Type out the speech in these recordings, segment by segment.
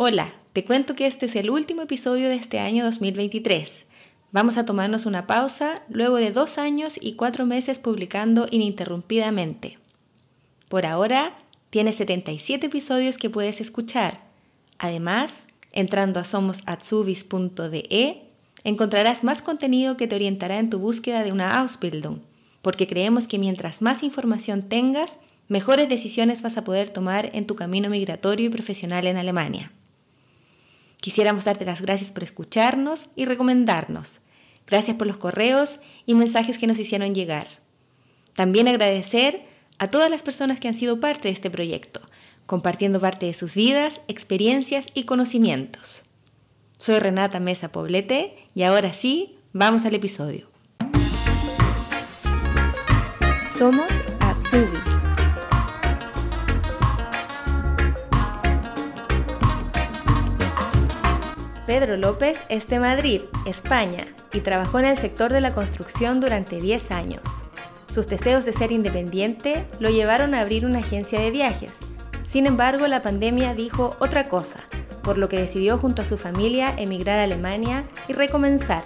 Hola, te cuento que este es el último episodio de este año 2023. Vamos a tomarnos una pausa luego de dos años y cuatro meses publicando ininterrumpidamente. Por ahora, tienes 77 episodios que puedes escuchar. Además, entrando a somosatsubis.de, encontrarás más contenido que te orientará en tu búsqueda de una Ausbildung, porque creemos que mientras más información tengas, mejores decisiones vas a poder tomar en tu camino migratorio y profesional en Alemania. Quisiéramos darte las gracias por escucharnos y recomendarnos. Gracias por los correos y mensajes que nos hicieron llegar. También agradecer a todas las personas que han sido parte de este proyecto, compartiendo parte de sus vidas, experiencias y conocimientos. Soy Renata Mesa Poblete y ahora sí, vamos al episodio. Somos Atsubis. Pedro López es de Madrid, España, y trabajó en el sector de la construcción durante 10 años. Sus deseos de ser independiente lo llevaron a abrir una agencia de viajes. Sin embargo, la pandemia dijo otra cosa, por lo que decidió junto a su familia emigrar a Alemania y recomenzar,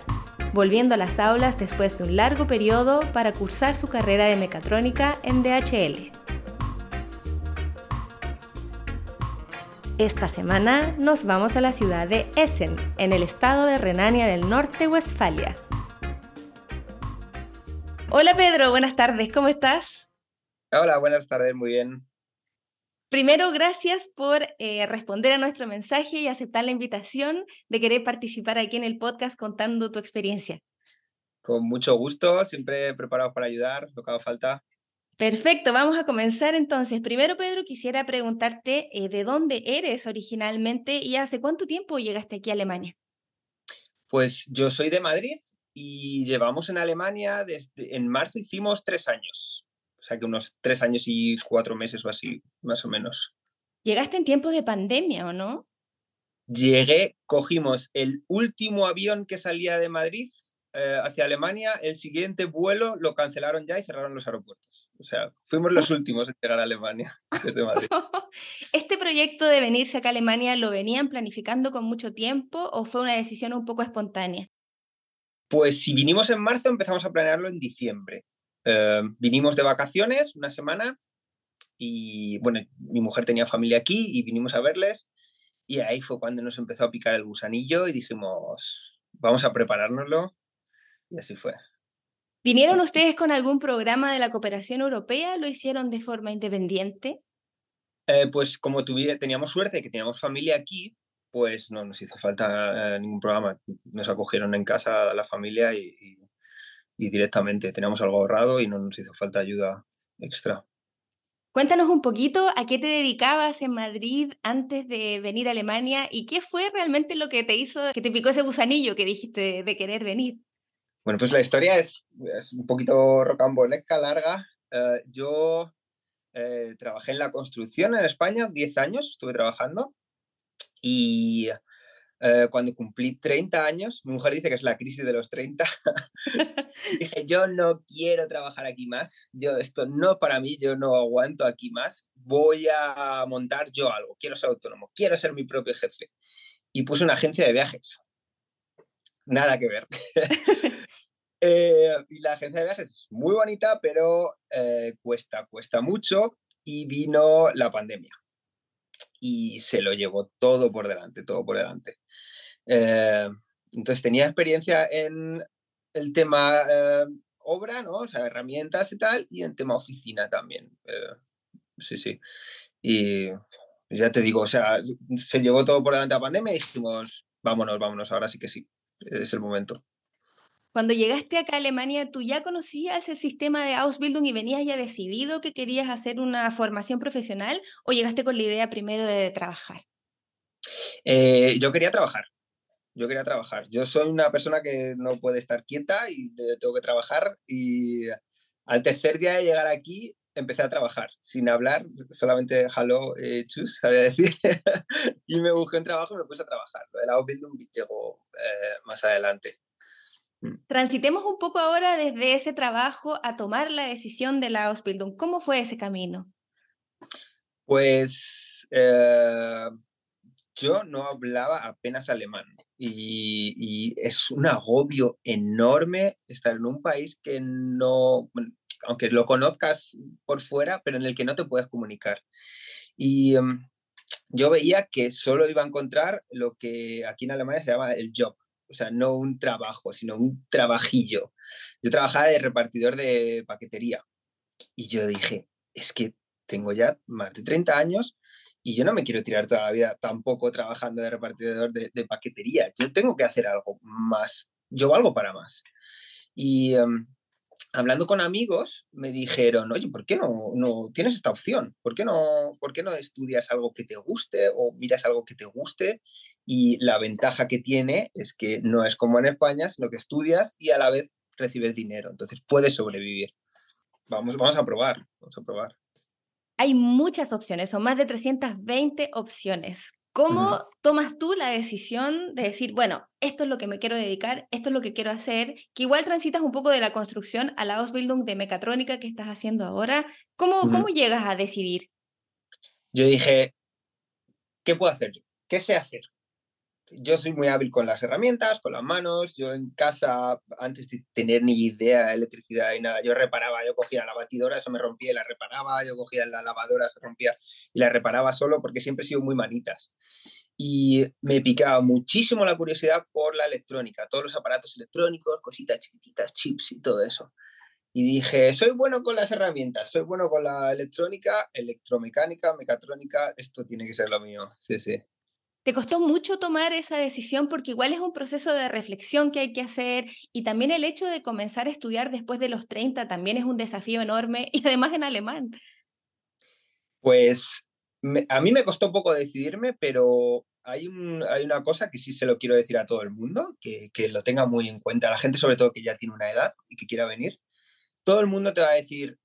volviendo a las aulas después de un largo periodo para cursar su carrera de mecatrónica en DHL. Esta semana nos vamos a la ciudad de Essen, en el estado de Renania del Norte-Westfalia. Hola Pedro, buenas tardes, ¿cómo estás? Hola, buenas tardes, muy bien. Primero, gracias por eh, responder a nuestro mensaje y aceptar la invitación de querer participar aquí en el podcast contando tu experiencia. Con mucho gusto, siempre preparado para ayudar, lo que haga falta. Perfecto, vamos a comenzar entonces. Primero, Pedro, quisiera preguntarte eh, de dónde eres originalmente y hace cuánto tiempo llegaste aquí a Alemania. Pues yo soy de Madrid y llevamos en Alemania desde en marzo hicimos tres años, o sea que unos tres años y cuatro meses o así, más o menos. Llegaste en tiempo de pandemia, ¿o no? Llegué, cogimos el último avión que salía de Madrid eh, hacia Alemania, el siguiente vuelo lo cancelaron ya y cerraron los aeropuertos. O sea, fuimos los últimos en llegar a Alemania desde Madrid. ¿Este proyecto de venirse acá a Alemania lo venían planificando con mucho tiempo o fue una decisión un poco espontánea? Pues si vinimos en marzo, empezamos a planearlo en diciembre. Eh, vinimos de vacaciones una semana y bueno, mi mujer tenía familia aquí y vinimos a verles y ahí fue cuando nos empezó a picar el gusanillo y dijimos, vamos a preparárnoslo y así fue. ¿Vinieron ustedes con algún programa de la cooperación europea? ¿Lo hicieron de forma independiente? Eh, pues como teníamos suerte de que teníamos familia aquí, pues no nos hizo falta eh, ningún programa. Nos acogieron en casa la familia y, y, directamente teníamos algo ahorrado y no nos hizo falta ayuda extra. Cuéntanos un poquito a qué te dedicabas en Madrid antes de venir a Alemania y qué fue realmente lo que te hizo, que te picó ese gusanillo que dijiste de querer venir. Bueno, pues la historia es, es un poquito rocambolesca, larga. Eh, yo eh, trabajé en la construcción en España, 10 años estuve trabajando. Y eh, cuando cumplí 30 años, mi mujer dice que es la crisis de los 30, dije, yo no quiero trabajar aquí más, yo esto no para mí, yo no aguanto aquí más, voy a montar yo algo, quiero ser autónomo, quiero ser mi propio jefe. Y puse una agencia de viajes. Nada que ver. Eh, y la agencia de viajes es muy bonita, pero eh, cuesta, cuesta mucho y vino la pandemia. Y se lo llevó todo por delante, todo por delante. Eh, entonces tenía experiencia en el tema obra, ¿no? O sea, herramientas y tal, y en tema oficina también. sí, sí. Y ya te digo, o sea, se llevó todo por delante la pandemia y dijimos, vámonos, vámonos, ahora sí que sí, es el momento. Cuando llegaste acá a Alemania, ¿tú ya conocías el sistema de Ausbildung y venías ya decidido que querías hacer una formación profesional o llegaste con la idea primero de trabajar? Eh, yo quería trabajar. Yo quería trabajar. Yo soy una persona que no puede estar quieta y tengo que trabajar. Y al tercer día de llegar aquí, empecé a trabajar sin hablar, solamente hello, eh, chus, sabía decir. y me busqué un trabajo y me puse a trabajar. Lo Ausbildung llegó eh, más adelante. Mm. Transitemos un poco ahora desde ese trabajo a tomar la decisión de la Ausbildung. ¿Cómo fue ese camino? Pues eh, yo no hablaba apenas alemán y, es un agobio enorme estar en un país que no, aunque lo conozcas por fuera, pero en el que no te puedes comunicar. Y em, yo veía que solo iba a encontrar lo que aquí en Alemania se llama el job, o sea, no un trabajo, sino un trabajillo. Yo trabajaba de repartidor de paquetería y yo dije, es que tengo ya más de 30 años y yo no me quiero tirar toda la vida tampoco trabajando de repartidor de, paquetería. Yo tengo que hacer algo más. Yo valgo para más. Y em, hablando con amigos, me dijeron, oye, ¿por qué no, no tienes esta opción? ¿Por qué, no, ¿Por qué no estudias algo que te guste o miras algo que te guste? Y la ventaja que tiene es que no es como en España, sino que estudias y a la vez recibes dinero. Entonces puedes sobrevivir. Vamos, vamos a probar, vamos a probar hay muchas opciones, son más de 320 opciones. ¿Cómo tomas tú la decisión de decir, bueno, esto es lo que me quiero dedicar, esto es lo que quiero hacer, que igual transitas un poco de la construcción a la Ausbildung de mecatrónica que estás haciendo ahora? ¿Cómo, ¿Cómo llegas a decidir? Yo dije, ¿qué puedo hacer yo? ¿Qué sé hacer? Yo soy muy hábil con las herramientas, con las manos. Yo en casa, antes de tener ni idea de electricidad y nada, yo reparaba, yo cogía la batidora, eso me rompía y la reparaba, yo cogía la lavadora, se rompía y la reparaba solo porque siempre he sido muy manitas. Y me picaba muchísimo la curiosidad por la electrónica, todos los aparatos electrónicos, cositas chiquititas, chips y todo eso. Y dije, soy bueno con las herramientas, soy bueno con la electrónica, electromecánica, mecatrónica, esto tiene que ser lo mío. Sí, sí. ¿Te costó mucho tomar esa decisión? Porque igual es un proceso de reflexión que hay que hacer y también el hecho de comenzar a estudiar después de los 30 también es un desafío enorme y además en alemán. Pues a mí me costó un poco decidirme, pero hay, un, hay una cosa que sí se lo quiero decir a todo el mundo, que, que lo tenga muy en cuenta, la gente sobre todo que ya tiene una edad y que quiera venir. Todo el mundo te va a decir,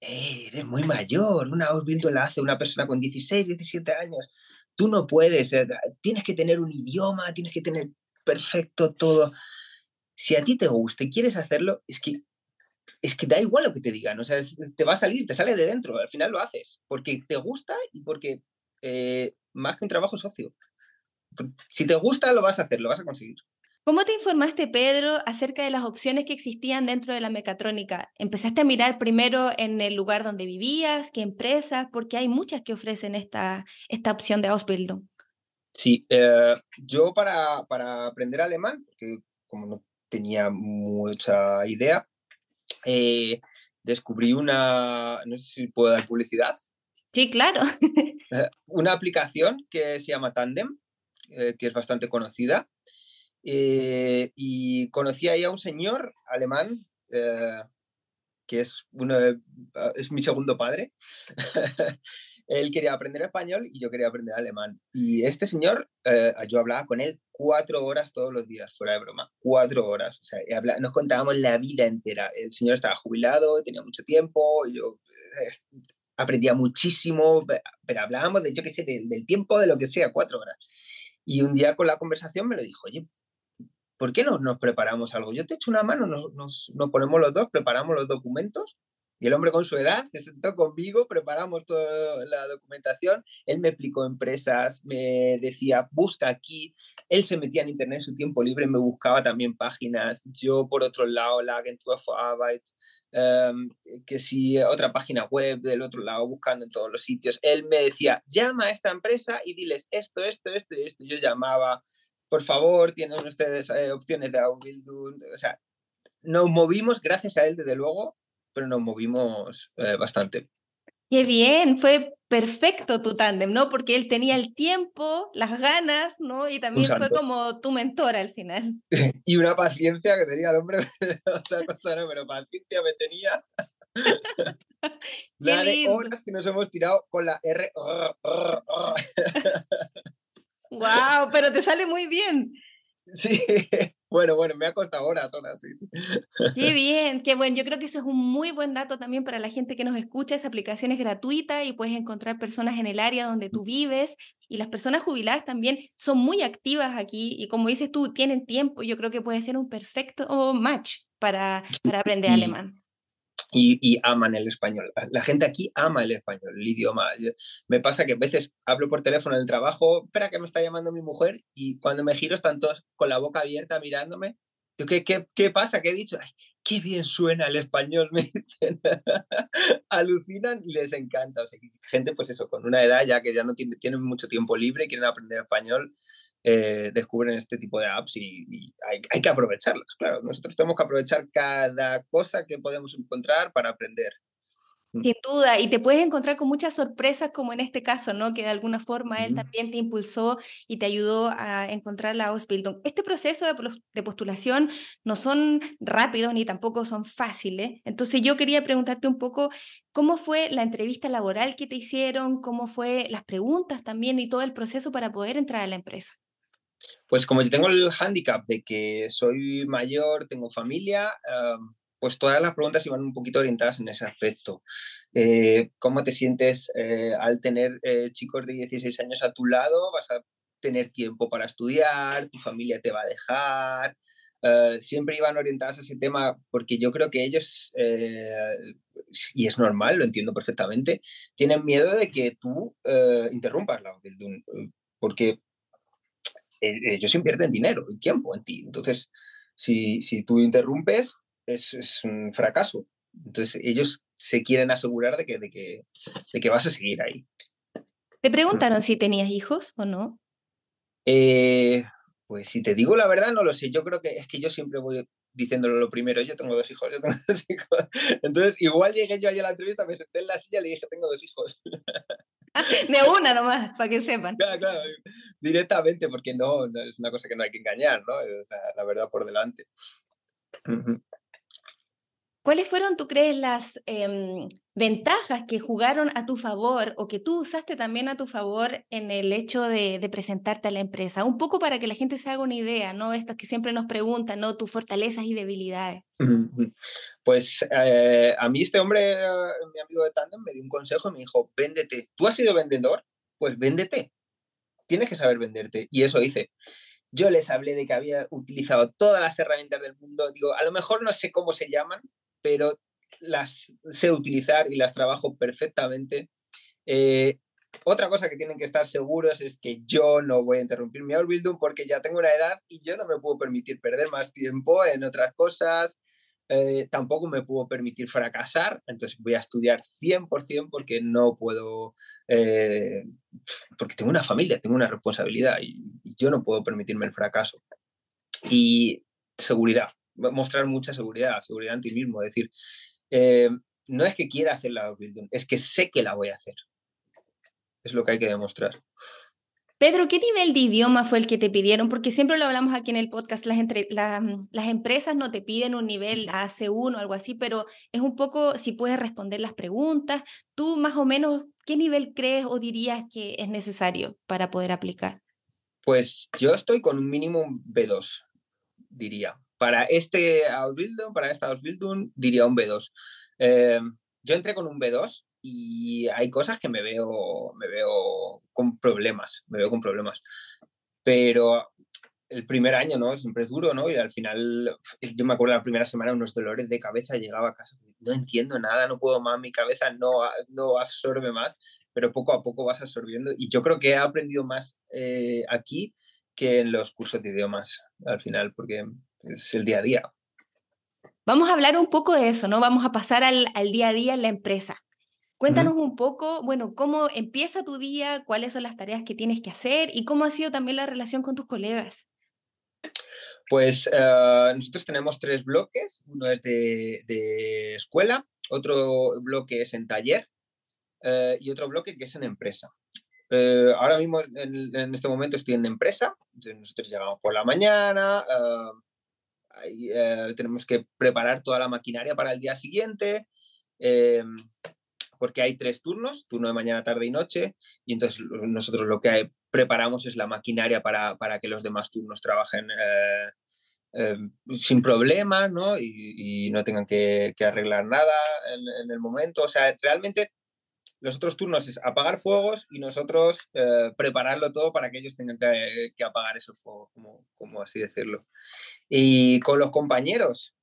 eh, eres muy mayor, una Ausbildung la hace una persona con 16, 17 años tú no puedes, tienes que tener un idioma, tienes que tener perfecto todo. Si a ti te gusta y quieres hacerlo, es que, es que da igual lo que te digan, o sea, te va a salir, te sale de dentro, al final lo haces, porque te gusta y porque eh, más que un trabajo socio. Si te gusta, lo vas a hacer, lo vas a conseguir. ¿Cómo te informaste, Pedro, acerca de las opciones que existían dentro de la mecatrónica? ¿Empezaste a mirar primero en el lugar donde vivías, qué empresas? Porque hay muchas que ofrecen esta, esta opción de Ausbildung. Sí, eh, yo para, para, aprender alemán, porque como no tenía mucha idea, eh, descubrí una, no sé si puedo dar publicidad. Sí, claro. Eh, una aplicación que se llama Tandem, que es bastante conocida eh, y conocí ahí a un señor alemán, eh, que es, uno ah, es mi segundo padre. él quería aprender español y yo quería aprender alemán. Y este señor, eh, yo hablaba con él cuatro horas todos los días, fuera de broma, cuatro horas. O sea, nos contábamos la vida entera. El señor estaba jubilado, tenía mucho tiempo, yo aprendía muchísimo, pero hablábamos de, yo qué sé, del tiempo, de lo que sea, cuatro horas. Y un día con la conversación me lo dijo, oye, ¿por qué no nos preparamos algo? Yo te echo una mano, nos, ponemos los dos, preparamos los documentos y el hombre con su edad se sentó conmigo, preparamos toda la documentación, él me explicó empresas, me decía, busca aquí, él se metía en internet en su tiempo libre, me buscaba también páginas, yo por otro lado, la agencia Arbeit, um, que si otra página web del otro lado, buscando en todos los sitios, él me decía, llama a esta empresa y diles esto, esto, esto y esto, yo llamaba, por favor, tienen ustedes eh, opciones de Ausbildung. O sea, nos movimos gracias a él, desde luego, pero nos movimos eh, bastante. Qué bien, fue perfecto tu tándem, ¿no? Porque él tenía el tiempo, las ganas, ¿no? Y también fue como tu mentor al final. y una paciencia que tenía el hombre, otra cosa no, pero paciencia me tenía. la de horas que nos hemos tirado con la R. ¡Wow! Pero te sale muy bien. Sí, bueno, bueno, me ha costado horas, horas, sí, Qué bien, qué bueno. Yo creo que eso es un muy buen dato también para la gente que nos escucha. Esa aplicación es gratuita y puedes encontrar personas en el área donde tú vives y las personas jubiladas también son muy activas aquí y como dices tú, tienen tiempo. Yo creo que puede ser un perfecto match para, para aprender alemán. Y, aman el español. La gente aquí ama el español, el idioma. Me pasa que a veces hablo por teléfono en el trabajo, espera que me está llamando mi mujer y cuando me giro están todos con la boca abierta mirándome. ¿qué, qué, qué pasa? ¿Qué he dicho? qué bien suena el español, me dicen. Alucinan y les encanta. O sea, gente, pues eso, con una edad ya que ya no tiene, tienen mucho tiempo libre y quieren aprender español, eh, descubren este tipo de apps y, hay, hay, que aprovecharlas, claro. Nosotros tenemos que aprovechar cada cosa que podemos encontrar para aprender. Mm. Sin duda, y te puedes encontrar con muchas sorpresas como en este caso, ¿no? Que de alguna forma él también te impulsó y te ayudó a encontrar la Ausbildung. Este proceso de, postulación no son rápidos ni tampoco son fáciles. Entonces yo quería preguntarte un poco cómo fue la entrevista laboral que te hicieron, cómo fue las preguntas también y todo el proceso para poder entrar a la empresa. Pues como yo tengo el hándicap de que soy mayor, tengo familia, pues todas las preguntas iban un poquito orientadas en ese aspecto. Eh, ¿Cómo te sientes eh, al tener eh, chicos de 16 años a tu lado? ¿Vas a tener tiempo para estudiar? ¿Tu familia te va a dejar? siempre iban orientadas a ese tema porque yo creo que ellos, y es normal, lo entiendo perfectamente, tienen miedo de que tú interrumpas la porque ellos invierten dinero y tiempo en ti. Entonces, si, si tú interrumpes, es, un fracaso. Entonces ellos se quieren asegurar de que, de, que, de que vas a seguir ahí. ¿Te preguntaron si tenías hijos o no? Eh, pues si te digo la verdad, no lo sé. Yo creo que es que yo siempre voy diciéndolo lo primero, yo tengo dos hijos, yo tengo dos hijos. Entonces, igual llegué yo allá a la entrevista, me senté en la silla y le dije, tengo dos hijos. De una nomás, para que sepan. Claro, claro, directamente, porque no, es una cosa que no hay que engañar, ¿no? La, verdad por delante. ¿Cuáles fueron, tú crees, las em, ventajas que jugaron a tu favor o que tú usaste también a tu favor en el hecho de, presentarte a la empresa? Un poco para que la gente se haga una idea, ¿no? Estas que siempre nos preguntan, ¿no? Tus fortalezas y debilidades. Pues eh, a mí este hombre, mi amigo de Tandem, me dio un consejo y me dijo, véndete. ¿Tú has sido vendedor? Pues véndete. Tienes que saber venderte. Y eso hice. Yo les hablé de que había utilizado todas las herramientas del mundo. Digo, a lo mejor no sé cómo se llaman, pero las sé utilizar y las trabajo perfectamente. Eh, otra cosa que tienen que estar seguros es que yo no voy a interrumpir mi Outbuilding porque ya tengo una edad y yo no me puedo permitir perder más tiempo en otras cosas. Eh, tampoco me puedo permitir fracasar, entonces voy a estudiar 100% porque no puedo, eh, porque tengo una familia, tengo una responsabilidad y, yo no puedo permitirme el fracaso. Y seguridad, mostrar mucha seguridad, seguridad en ti mismo, decir, eh, no es que quiera hacer la es que sé que la voy a hacer. Es lo que hay que demostrar. Pedro, ¿qué nivel de idioma fue el que te pidieron? Porque siempre lo hablamos aquí en el podcast, las, las empresas no te piden un nivel AC1 o algo así, pero es un poco si puedes responder las preguntas. ¿Tú más o menos qué nivel crees o dirías que es necesario para poder aplicar? Pues yo estoy con un mínimo B2, diría. Para este Ausbildung, para esta Ausbildung, diría un B2. Em, yo entré con un B2 y hay cosas que me veo, me veo con problemas, me veo con problemas. Pero el primer año, ¿no? Siempre es duro, ¿no? Y al final, yo me acuerdo la primera semana, unos dolores de cabeza, llegaba a casa, no entiendo nada, no puedo más, mi cabeza no, no absorbe más, pero poco a poco vas absorbiendo. Y yo creo que he aprendido más eh, aquí que en los cursos de idiomas al final, porque es el día a día. Vamos a hablar un poco de eso, ¿no? Vamos a pasar al, día a día en la empresa. Cuéntanos un poco, bueno, cómo empieza tu día, cuáles son las tareas que tienes que hacer y cómo ha sido también la relación con tus colegas. Pues eh, nosotros tenemos tres bloques. Uno es de, escuela, otro bloque es en taller eh, y otro bloque que es en empresa. Eh, ahora mismo, en, este momento, estoy en empresa. nosotros llegamos por la mañana, eh, tenemos que preparar toda la maquinaria para el día siguiente, eh, porque hay tres turnos, turno de mañana, tarde y noche, y entonces nosotros lo que preparamos es la maquinaria para, para que los demás turnos trabajen eh, sin problemas ¿no? Y, no tengan que, arreglar nada en, en, el momento. O sea, realmente los otros turnos es apagar fuegos y nosotros eh, prepararlo todo para que ellos tengan que, apagar esos fuegos, como, como, así decirlo. Y con los compañeros,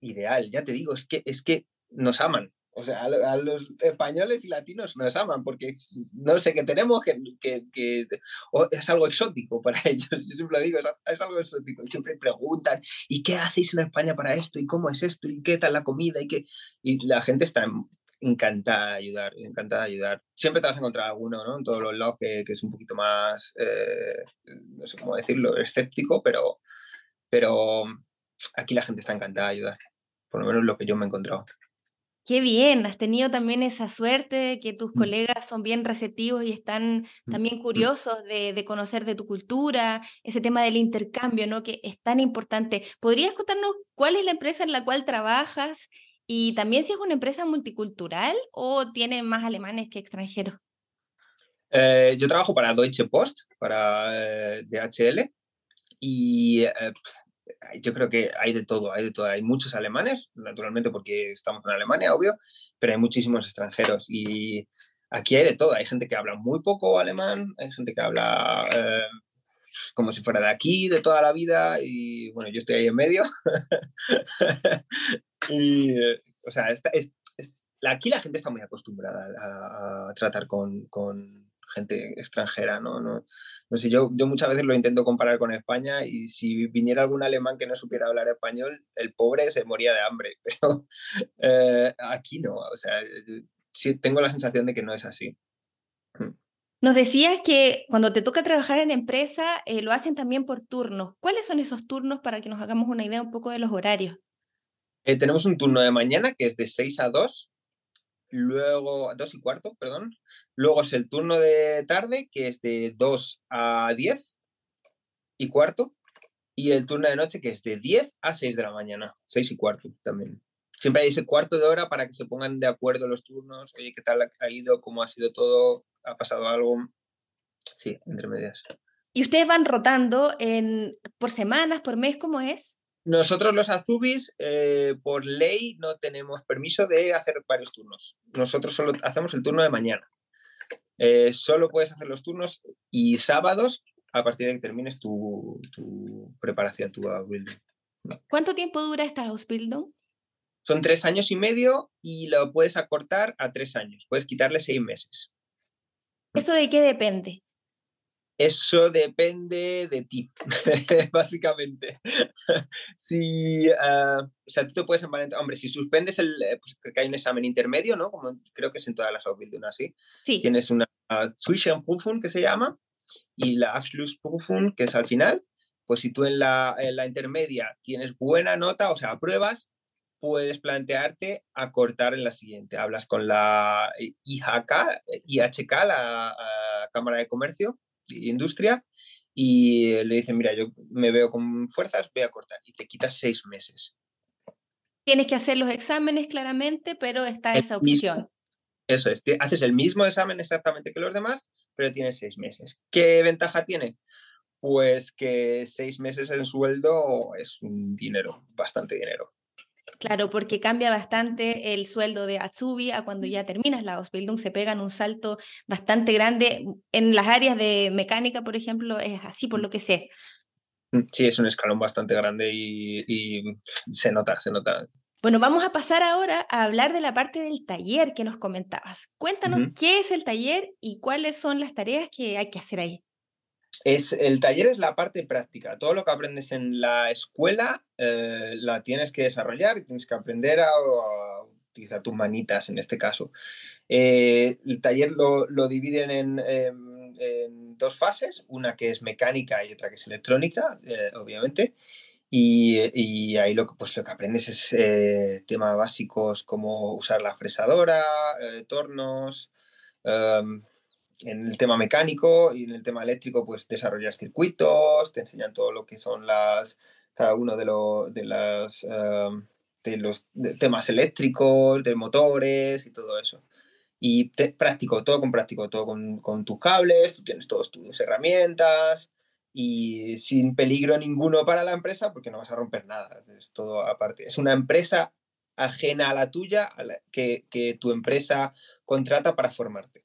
ideal, ya te digo, es que, es que nos aman. O sea, a, los españoles y latinos nos aman porque no sé qué tenemos que, que, es algo exótico para ellos. Yo siempre lo digo, es, algo exótico. Siempre preguntan, ¿y qué hacéis en España para esto? ¿Y cómo es esto? ¿Y qué tal la comida? Y, qué? y la gente está encantada de ayudar, encantada de ayudar. Siempre te vas a encontrar alguno, ¿no? En todos los lados que, que es un poquito más, eh, no sé cómo decirlo, escéptico, pero, pero aquí la gente está encantada de ayudar. Por lo menos lo que yo me he encontrado. Qué bien, has tenido también esa suerte de que tus mm. colegas son bien receptivos y están mm, también mm. curiosos de, de, conocer de tu cultura, ese tema del intercambio, ¿no? Que es tan importante. ¿Podrías contarnos cuál es la empresa en la cual trabajas y también si es una empresa multicultural o tiene más alemanes que extranjeros. Eh, yo trabajo para Deutsche Post, para eh, DHL, y eh, yo creo que hay de todo, hay de todo. Hay muchos alemanes, naturalmente porque estamos en Alemania, obvio, pero hay muchísimos extranjeros y aquí hay de todo. Hay gente que habla muy poco alemán, hay gente que habla como si fuera de aquí, de toda la vida, y bueno, yo estoy ahí en medio. y, o sea, aquí la gente está muy acostumbrada a, tratar con, con, gente extranjera, ¿no? No, no sé, yo, yo muchas veces lo intento comparar con España y si viniera algún alemán que no supiera hablar español, el pobre se moría de hambre, pero eh, aquí no, o sea, sí, tengo la sensación de que no es así. Mm. Nos decías que cuando te toca trabajar en empresa, eh, lo hacen también por turnos. ¿Cuáles son esos turnos para que nos hagamos una idea un poco de los horarios? Eh, tenemos un turno de mañana que es de 6 a 2, luego 2 y cuarto, perdón. Luego es el turno de tarde que es de 2 a 10 y cuarto. Y el turno de noche que es de 10 a 6 de la mañana, 6 y cuarto también. Siempre hay ese cuarto de hora para que se pongan de acuerdo los turnos. Oye, ¿qué tal ha ido? ¿Cómo ha sido todo? ha pasado algo, sí, entre medias. ¿Y ustedes van rotando en, por semanas, por mes, cómo es? Nosotros los Azubis, eh, por ley, no tenemos permiso de hacer varios turnos. Nosotros solo hacemos el turno de mañana. Eh, solo puedes hacer los turnos y sábados a partir de que termines tu, tu preparación, tu Ausbildung. ¿Cuánto tiempo dura esta Ausbildung? Son tres años y medio y lo puedes acortar a tres años. Puedes quitarle seis meses. ¿Eso de qué depende? Eso depende de ti, básicamente. si, uh, o sea, tú te puedes envalentar. Hombre, si suspendes el. Eh, pues, que hay un examen intermedio, ¿no? Como creo que es en todas las Ausbildung así. Sí. Tienes una Zwischenprüfung que se llama y la Abschlussprüfung que es al final. Pues si tú en la, en la intermedia tienes buena nota, o sea, apruebas, puedes plantearte acortar en la siguiente. Hablas con la IHK, IHK la, Cámara de Comercio Industria, y le dicen, mira, yo me veo con fuerzas, voy a cortar. Y te quitas seis meses. Tienes que hacer los exámenes claramente, pero está esa opción. eso es, haces el mismo examen exactamente que los demás, pero tienes seis meses. ¿Qué ventaja tiene? Pues que seis meses en sueldo es un dinero, bastante dinero. Claro, porque cambia bastante el sueldo de Azubi a cuando ya terminas la Ausbildung, se pegan un salto bastante grande. En las áreas de mecánica, por ejemplo, es así por lo que sé. Mm, sí, es un escalón bastante grande y, se nota, se nota. Bueno, vamos a pasar ahora a hablar de la parte del taller que nos comentabas. Cuéntanos qué es el taller y cuáles son las tareas que hay que hacer ahí. Es, el taller es la parte práctica. Todo lo que aprendes en la escuela eh, la tienes que desarrollar y tienes que aprender a, utilizar tus manitas en este caso. Eh, el taller lo, lo dividen en, en, dos fases, una que es mecánica y otra que es electrónica, eh, obviamente. Y, y, ahí lo, pues, lo que aprendes es temas básicos como usar la fresadora, tornos, em, en el tema mecánico y en el tema eléctrico, pues desarrollas circuitos, te enseñan todo lo que son las, cada uno de, de, las, em, de los temas eléctricos, de motores y todo eso. Y te, práctico, todo con práctico, todo con, con tus cables, tú tienes todas tus herramientas y sin peligro ninguno para la empresa porque no vas a romper nada, es todo aparte. Es una empresa ajena a la tuya que, que tu empresa contrata para formarte.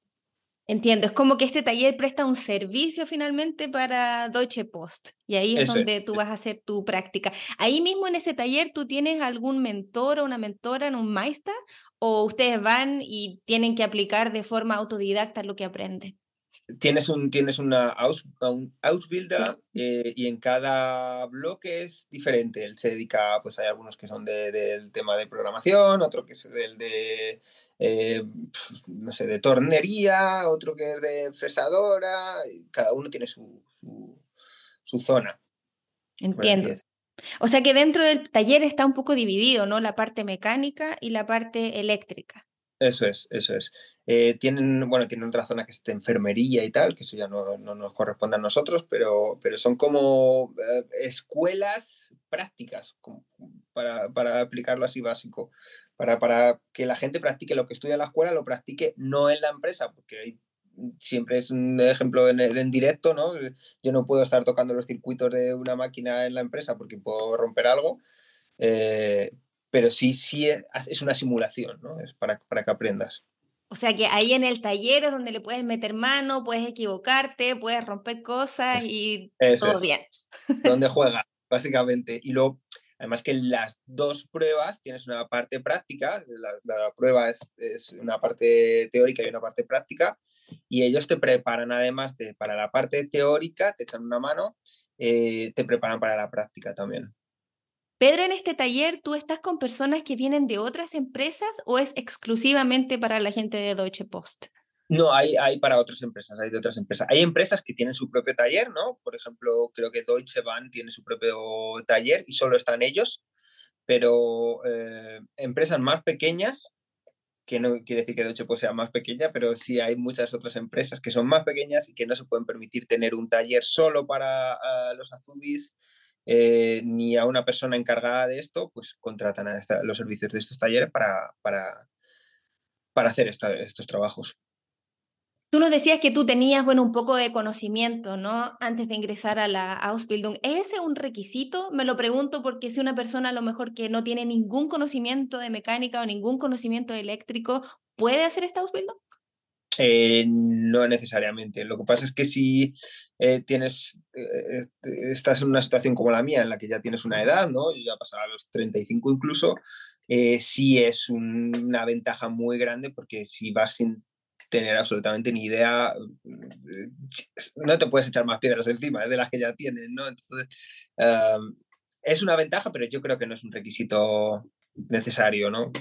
Entiendo, es como que este taller presta un servicio finalmente para Deutsche Post y ahí es donde tú vas a hacer tu práctica. Ahí mismo en ese taller tú tienes algún mentor o una mentora en un Maista o ustedes van y tienen que aplicar de forma autodidacta lo que aprenden tienes, un, tienes una un Ausbilder eh, y en cada bloque es diferente. Él se dedica, pues hay algunos que son del tema de programación, otro que es del de, eh, no sé, de tornería, otro que es de fresadora, cada uno tiene su, su zona. Entiendo. O sea que dentro del taller está un poco dividido, ¿no? La parte mecánica y la parte eléctrica. Eso es, eso es. Eh, tienen, bueno, tienen otra zona que es de enfermería y tal, que eso ya no, nos corresponde a nosotros, pero, pero son como eh, escuelas prácticas, para, para, aplicarlo así básico, para, para que la gente practique lo que estudia en la escuela, lo practique no en la empresa, porque siempre es un ejemplo en, en, directo, ¿no? Yo no puedo estar tocando los circuitos de una máquina en la empresa porque puedo romper algo, eh, pero sí, sí es, una simulación, ¿no? Es para, para que aprendas. O sea que ahí en el taller es donde le puedes meter mano, puedes equivocarte, puedes romper cosas y todo bien. Donde juega, básicamente. Y luego, además que las dos pruebas tienes una parte práctica, la, prueba es, es, una parte teórica y una parte práctica, y ellos te preparan además de para la parte teórica, te echan una mano, eh, te preparan para la práctica también. Pedro, en este taller, ¿tú estás con personas que vienen de otras empresas o es exclusivamente para la gente de Deutsche Post? No, hay, hay para otras empresas, hay de otras empresas. Hay empresas que tienen su propio taller, ¿no? Por ejemplo, creo que Deutsche Bahn tiene su propio taller y solo están ellos, pero eh, empresas más pequeñas, que no quiere decir que Deutsche Post sea más pequeña, pero sí hay muchas otras empresas que son más pequeñas y que no se pueden permitir tener un taller solo para uh, los azubis eh, ni a una persona encargada de esto, pues contratan a los servicios de estos talleres para, para, para hacer estos trabajos. Tú nos decías que tú tenías, bueno, un poco de conocimiento, ¿no? Antes de ingresar a la Ausbildung. ¿Es ese un requisito? Me lo pregunto porque si una persona a lo mejor que no tiene ningún conocimiento de mecánica o ningún conocimiento eléctrico, ¿puede hacer esta Ausbildung? Eh, no necesariamente. Lo que pasa es que si eh, tienes, eh, estás en una situación como la mía, en la que ya tienes una edad, ¿no? Yo ya pasaba a los 35 incluso, sí es una ventaja muy grande porque si vas sin tener absolutamente ni idea, no te puedes echar más piedras encima de las que ya tienes, ¿no? Entonces, es una ventaja, pero yo creo que no es un requisito necesario, ¿no?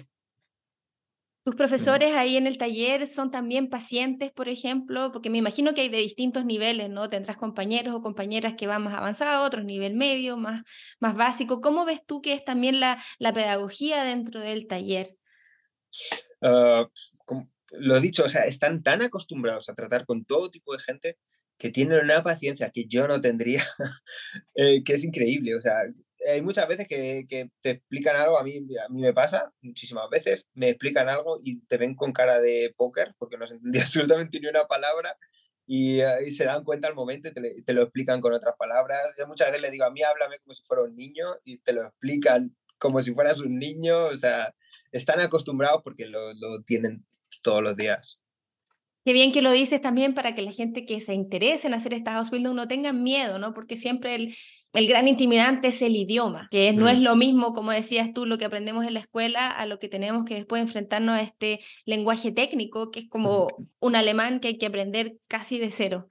¿Tus profesores ahí en el taller son también pacientes, por ejemplo? Porque me imagino que hay de distintos niveles, ¿no? Tendrás compañeros o compañeras que van más avanzados, otros nivel medio, más, más básico. ¿Cómo ves tú que es también la, la pedagogía dentro del taller? Uh, lo he dicho, o sea, están tan acostumbrados a tratar con todo tipo de gente que tienen una paciencia que yo no tendría, eh, que es increíble. O sea, hay muchas veces que, te explican algo, a mí, a mí me pasa muchísimas veces, me explican algo y te ven con cara de póker porque no se entendía absolutamente ni una palabra y, eh, y, se dan cuenta al momento y te, te, lo explican con otras palabras. Yo muchas veces le digo, a mí háblame como si fuera un niño y te lo explican como si fueras un niño, o sea, están acostumbrados porque lo, lo tienen todos los días. Qué bien que lo dices también para que la gente que se interese en hacer esta house building no tenga miedo, ¿no? Porque siempre el, el gran intimidante es el idioma, que no es lo mismo, como decías tú, lo que aprendemos en la escuela a lo que tenemos que después enfrentarnos a este lenguaje técnico, que es como un alemán que hay que aprender casi de cero.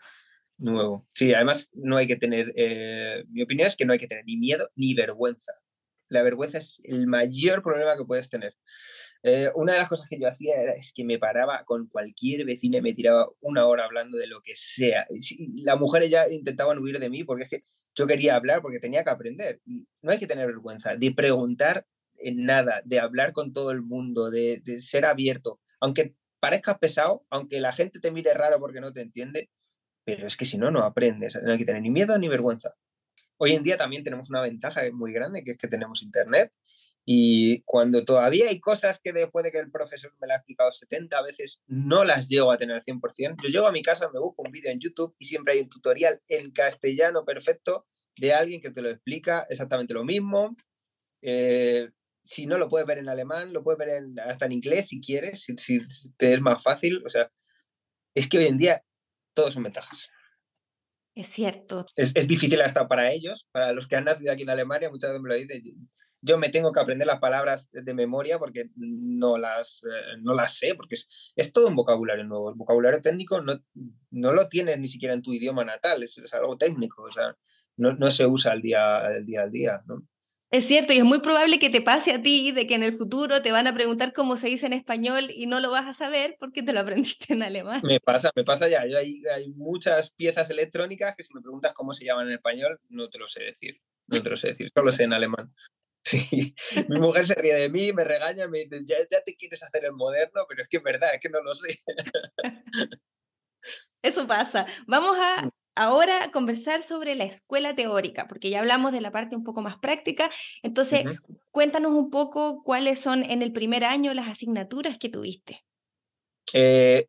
Nuevo. Sí, además no hay que tener, eh, mi opinión es que no hay que tener ni miedo ni vergüenza. La vergüenza es el mayor problema que puedes tener. Eh, una de las cosas que yo hacía era es que me paraba con cualquier vecina y me tiraba una hora hablando de lo que sea. Las mujeres ya intentaban huir de mí porque es que yo quería hablar porque tenía que aprender. No hay que tener vergüenza de preguntar en nada, de hablar con todo el mundo, de, de ser abierto. Aunque parezcas pesado, aunque la gente te mire raro porque no te entiende, pero es que si no, no aprendes. No hay que tener ni miedo ni vergüenza. Hoy en día también tenemos una ventaja muy grande, que es que tenemos internet y cuando todavía hay cosas que después de que el profesor me la ha explicado 70 veces, no las llego a tener al 100%, yo llego a mi casa, me busco un vídeo en YouTube y siempre hay un tutorial en castellano perfecto de alguien que te lo explica exactamente lo mismo. Eh, si no lo puedes ver en alemán, lo puedes ver hasta en inglés si quieres, si, te es más fácil. O sea, es que hoy en día todos son ventajas. Es cierto. Es, es, difícil hasta para ellos, para los que han nacido aquí en Alemania, muchas veces me lo dicen. Yo me tengo que aprender las palabras de memoria porque no las, eh, no las sé, porque es, es, todo un vocabulario nuevo. El vocabulario técnico no, no lo tienes ni siquiera en tu idioma natal, es, es algo técnico, o sea, no, no se usa al día, al día al día, ¿no? Es cierto, y es muy probable que te pase a ti de que en el futuro te van a preguntar cómo se dice en español y no lo vas a saber porque te lo aprendiste en alemán. Me pasa, me pasa ya. Yo hay, hay muchas piezas electrónicas que si me preguntas cómo se llaman en español, no te lo sé decir. No te lo sé decir, solo sé en alemán. Sí, mi mujer se ríe de mí, me regaña, me dice, ya, ya te quieres hacer el moderno, pero es que es verdad, es que no lo sé. Eso pasa. Vamos a mm ahora conversar sobre la escuela teórica, porque ya hablamos de la parte un poco más práctica. Entonces, uh -huh. cuéntanos un poco cuáles son en el primer año las asignaturas que tuviste. Eh,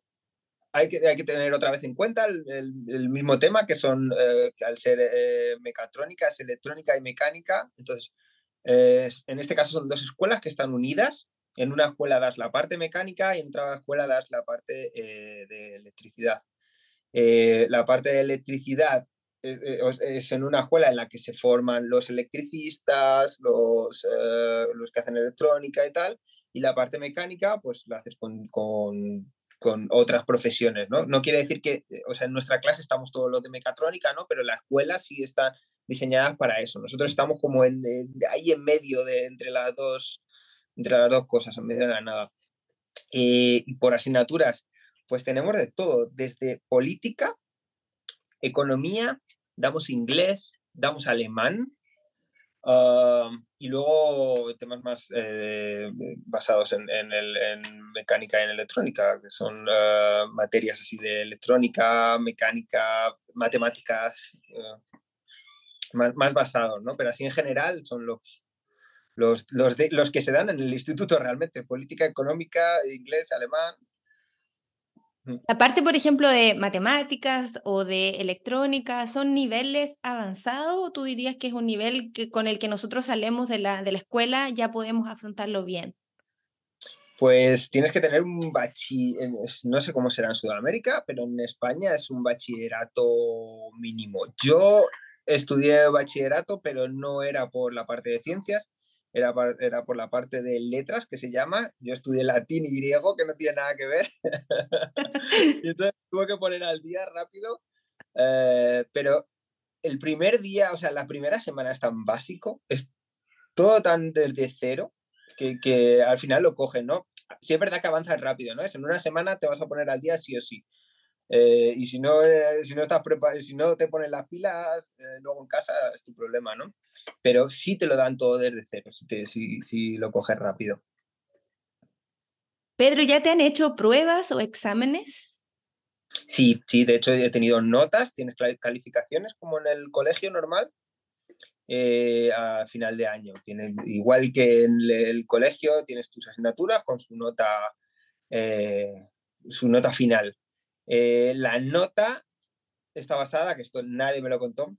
hay, que, hay que tener otra vez en cuenta el, el, el mismo tema, que son, eh, al ser eh, mecatrónica, es electrónica y mecánica. Entonces, en este caso son dos escuelas que están unidas. En una escuela das la parte mecánica y en otra escuela das la parte de electricidad. Eh, la parte de electricidad es, es, en una escuela en la que se forman los electricistas, los, eh, los que hacen electrónica y tal, y la parte mecánica pues la haces con, con, otras profesiones, ¿no? No quiere decir que, o sea, en nuestra clase estamos todos los de mecatrónica, ¿no? Pero la escuela sí está diseñada para eso. Nosotros estamos como en, en, ahí en medio de entre las dos entre las dos cosas, en medio de la nada. Y por asignaturas, pues tenemos de todo, desde política, economía, damos inglés, damos alemán y luego temas más eh, basados en, en, mecánica y en electrónica, que son uh, materias así de electrónica, mecánica, matemáticas, uh, más, más, basados, ¿no? Pero así en general son los, los, los, de, los que se dan en el instituto realmente, política económica, inglés, alemán, la parte, por ejemplo, de matemáticas o de electrónica, ¿son niveles avanzados o tú dirías que es un nivel que, con el que nosotros salemos de la, de la escuela ya podemos afrontarlo bien? Pues tienes que tener un bachiller, no sé cómo será en Sudamérica, pero en España es un bachillerato mínimo. Yo estudié bachillerato, pero no era por la parte de ciencias, era, era por la parte de letras que se llama. Yo estudié latín y griego, que no tiene nada que ver. y entonces tuve que poner al día rápido. Eh, pero el primer día, o sea, la primera semana es tan básico, es todo tan desde cero, que, que al final lo cogen, ¿no? Sí es verdad que avanzas rápido, ¿no? Es en una semana te vas a poner al día sí o sí. Eh, y si no, eh, si no estás si no te pones las pilas, eh, luego en casa es tu problema, ¿no? Pero sí te lo dan todo desde cero, si, te, si, si lo coges rápido. Pedro, ¿ya te han hecho pruebas o exámenes? Sí, sí, de hecho he tenido notas, tienes calificaciones como en el colegio normal a final de año. Tienes, igual que en el colegio, tienes tus asignaturas con su nota, su nota final. Eh, la nota está basada, que esto nadie me lo contó,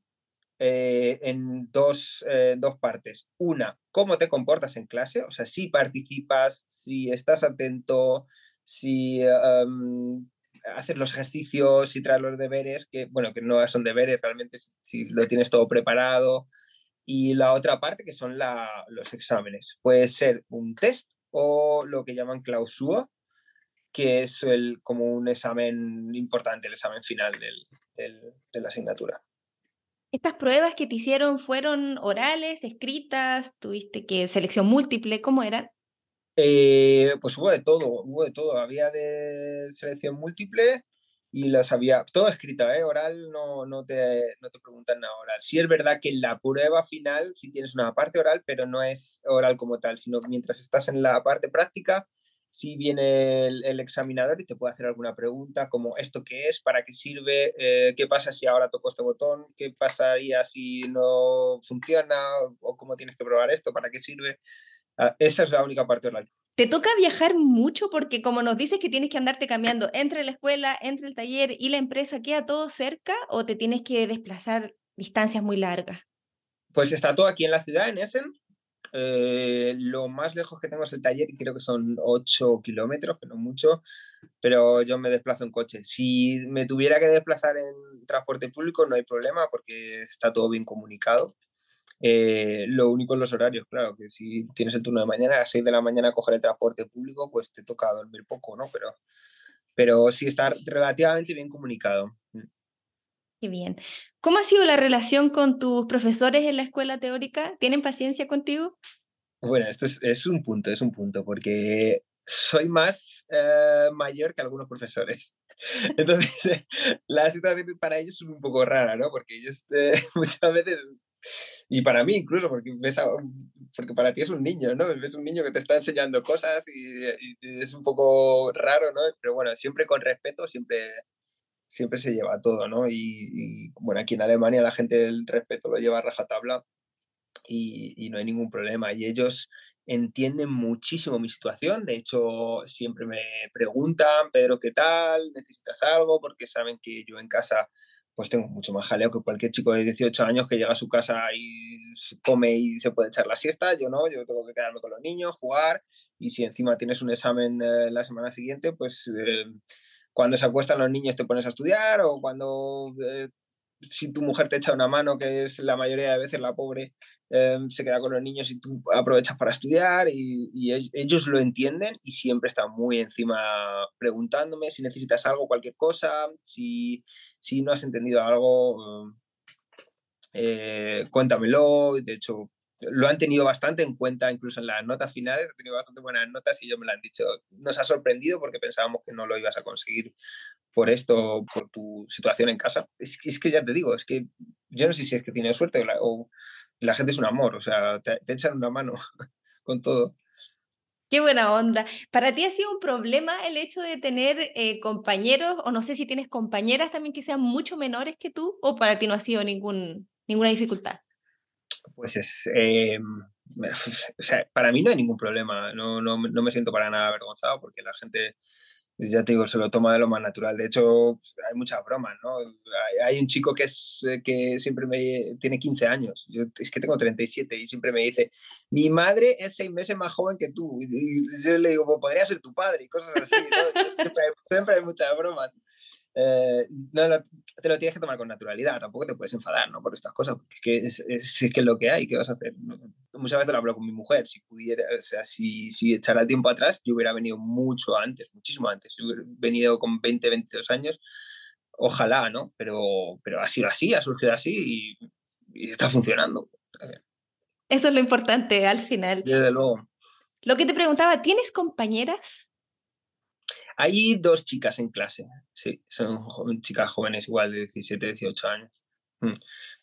eh, en dos, eh, dos, partes. Una, cómo te comportas en clase, o sea, si participas, si estás atento, si haces los ejercicios, si traes los deberes, que bueno, que no son deberes, realmente si lo tienes todo preparado. Y la otra parte, que son la, los exámenes. Puede ser un test o lo que llaman clausura, que es el, como un examen importante, el examen final del, del, de la asignatura. ¿Estas pruebas que te hicieron fueron orales, escritas? ¿Tuviste que selección múltiple? ¿Cómo eran? Eh, pues hubo de todo, hubo de todo. Había de selección múltiple y las había, todo escrito, ¿eh? oral no, no, te, no te preguntan nada oral. Sí es verdad que en la prueba final sí tienes una parte oral, pero no es oral como tal, sino mientras estás en la parte práctica, si viene el, el, examinador y te puede hacer alguna pregunta como esto qué es, para qué sirve, eh, qué pasa si ahora toco este botón, qué pasaría si no funciona o cómo tienes que probar esto, para qué sirve. Uh, esa es la única parte oral. ¿Te toca viajar mucho? Porque como nos dices que tienes que andarte cambiando entre la escuela, entre el taller y la empresa, ¿queda todo cerca o te tienes que desplazar distancias muy largas? Pues está todo aquí en la ciudad, en Essen, Eh, lo más lejos que tengo es el taller y creo que son 8 kilómetros, que no mucho, pero yo me desplazo en coche. Si me tuviera que desplazar en transporte público no hay problema porque está todo bien comunicado. Eh, lo único en los horarios, claro, que si tienes el turno de mañana, a las 6 de la mañana coger el transporte público, pues te toca dormir poco, ¿no? Pero, pero sí está relativamente bien comunicado. Qué bien. ¿Cómo ha sido la relación con tus profesores en la escuela teórica? ¿Tienen paciencia contigo? Bueno, esto es, un punto, es un punto, porque soy más eh, mayor que algunos profesores. Entonces, la situación para ellos es un poco rara, ¿no? Porque ellos eh, muchas veces, y para mí incluso, porque, porque para ti es un niño, ¿no? Es un niño que te está enseñando cosas y, y es un poco raro, ¿no? Pero bueno, siempre con respeto, siempre siempre se lleva todo, ¿no? Y, bueno, aquí en Alemania la gente el respeto lo lleva a rajatabla y, y no hay ningún problema. Y ellos entienden muchísimo mi situación, de hecho siempre me preguntan, Pedro, ¿qué tal? ¿Necesitas algo? Porque saben que yo en casa pues tengo mucho más jaleo que cualquier chico de 18 años que llega a su casa y come y se puede echar la siesta. Yo no, yo tengo que quedarme con los niños, jugar y si encima tienes un examen eh, la semana siguiente, pues eh, cuando se acuestan los niños te pones a estudiar o cuando eh, si tu mujer te echa una mano, que es la mayoría de veces la pobre, eh, se queda con los niños y tú aprovechas para estudiar y, ellos lo entienden y siempre están muy encima preguntándome si necesitas algo, cualquier cosa, si, si no has entendido algo, eh, cuéntamelo. De hecho, lo han tenido bastante en cuenta, incluso en las notas finales, han tenido bastante buenas notas y yo me lo han dicho. Nos ha sorprendido porque pensábamos que no lo ibas a conseguir por esto, por tu situación en casa. Es, es que ya te digo, es que yo no sé si es que tienes suerte o la, gente es un amor, o sea, te, echan una mano con todo. Qué buena onda. ¿Para ti ha sido un problema el hecho de tener eh, compañeros, o no sé si tienes compañeras también que sean mucho menores que tú, o para ti no ha sido ningún, ninguna dificultad? Pues es, eh, para mí no hay ningún problema, no, no, no, me siento para nada avergonzado porque la gente, ya te digo, se lo toma de lo más natural. De hecho, hay muchas bromas, ¿no? Hay, un chico que, es, que siempre me tiene 15 años, yo es que tengo 37 y siempre me dice, mi madre es seis meses más joven que tú. Y yo le digo, pues podría ser tu padre y cosas así, ¿no? siempre hay muchas bromas. Eh, no, te lo tienes que tomar con naturalidad, tampoco te puedes enfadar ¿no? por estas cosas, porque es, es, es, que es lo que hay, ¿qué vas a hacer? Muchas veces lo hablo con mi mujer, si pudiera, o sea, si, si echara el tiempo atrás, yo hubiera venido mucho antes, muchísimo antes, yo hubiera venido con 20, 22 años, ojalá, ¿no? Pero, pero ha sido así, ha surgido así y, y está funcionando. Eso es lo importante al final. Desde luego. Lo que te preguntaba, ¿tienes compañeras? Hay dos chicas en clase, sí, son chicas jóvenes igual de 17, 18 años. Mm.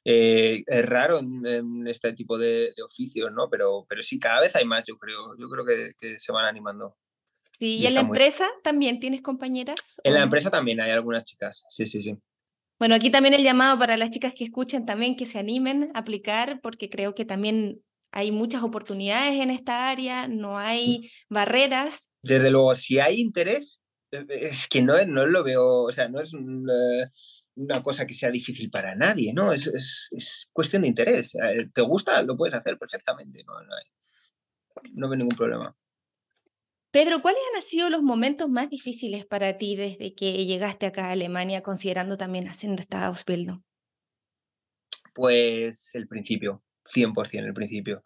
Eh, es raro en, este tipo de, oficios, ¿no? Pero, pero sí, cada vez hay más, yo creo. Yo creo que, se van animando. Sí, ¿y, en la empresa también tienes compañeras? En la empresa también hay algunas chicas, sí, sí, sí. Bueno, aquí también el llamado para las chicas que escuchan también que se animen a aplicar, porque creo que también hay muchas oportunidades en esta área, no mm. hay barreras. Desde luego, si hay interés, es que no, no lo veo, o sea, no es una, cosa que sea difícil para nadie, ¿no? Es, es, cuestión de interés. ¿Te gusta? Lo puedes hacer perfectamente, no, no, hay, no veo ningún problema. Pedro, ¿cuáles han sido los momentos más difíciles para ti desde que llegaste acá a Alemania, considerando también haciendo esta Ausbildung? Pues el principio, 100% el principio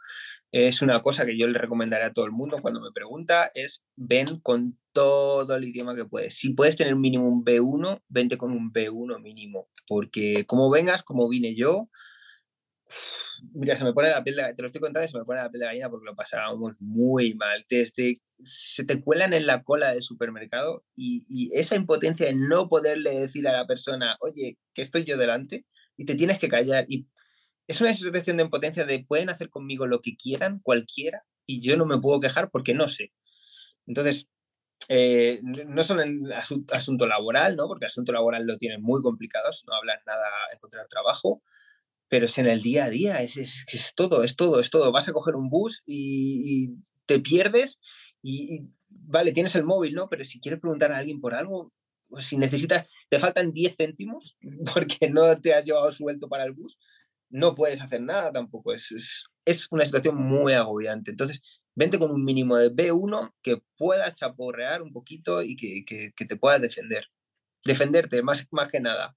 es una cosa que yo le recomendaré a todo el mundo cuando me pregunta, es ven con todo el idioma que puedes. Si puedes tener mínimo un B1, vente con un B1 mínimo, porque como vengas, como vine yo, mira, se me pone la piel de, te lo estoy contando, se me pone la piel de gallina porque lo pasábamos muy mal. Desde, se te cuelan en la cola del supermercado y, y esa impotencia de no poderle decir a la persona, oye, que estoy yo delante, y te tienes que callar y es una situación de impotencia de pueden hacer conmigo lo que quieran, cualquiera, y yo no me puedo quejar porque no sé. Entonces, eh, no solo en asunto laboral, ¿no? porque asunto laboral lo tienen muy complicado, no hablan nada encontrar trabajo, pero es en el día a día, es, es, todo, es todo, es todo. Vas a coger un bus y, te pierdes y, vale, tienes el móvil, ¿no? Pero si quieres preguntar a alguien por algo, si necesitas, te faltan 10 céntimos porque no te has llevado suelto para el bus, no puedes hacer nada tampoco. Es, es, una situación muy agobiante. Entonces, vente con un mínimo de B1 que puedas chaporrear un poquito y que, que, te puedas defender. Defenderte, más, más que nada.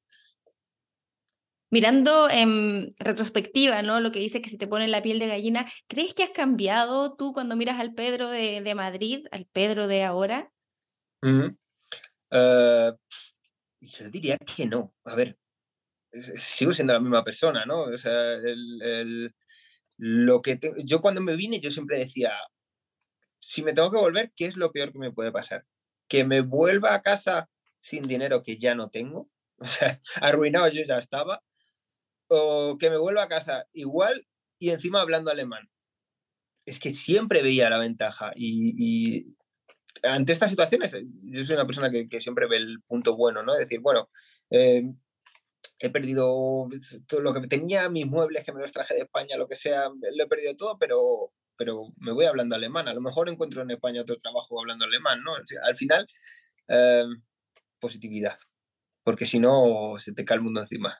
Mirando en retrospectiva, ¿no? Lo que dice que se te pone la piel de gallina, ¿crees que has cambiado tú cuando miras al Pedro de, de Madrid, al Pedro de ahora? Eh, yo diría que no. A ver, sigo siendo la misma persona, ¿no? O sea, el, lo que yo cuando me vine, yo siempre decía, si me tengo que volver, ¿qué es lo peor que me puede pasar? Que me vuelva a casa sin dinero que ya no tengo, o sea, arruinado yo ya estaba, o que me vuelva a casa igual y encima hablando alemán. Es que siempre veía la ventaja y, ante estas situaciones, yo soy una persona que, siempre ve el punto bueno, ¿no? Decir, bueno, eh, he perdido todo lo que tenía, mis muebles que me los traje de España, lo que sea, lo he perdido todo, pero, pero me voy hablando alemán. A lo mejor encuentro en España otro trabajo hablando alemán, ¿no? al final, em, positividad, porque si no, se te cae el mundo encima.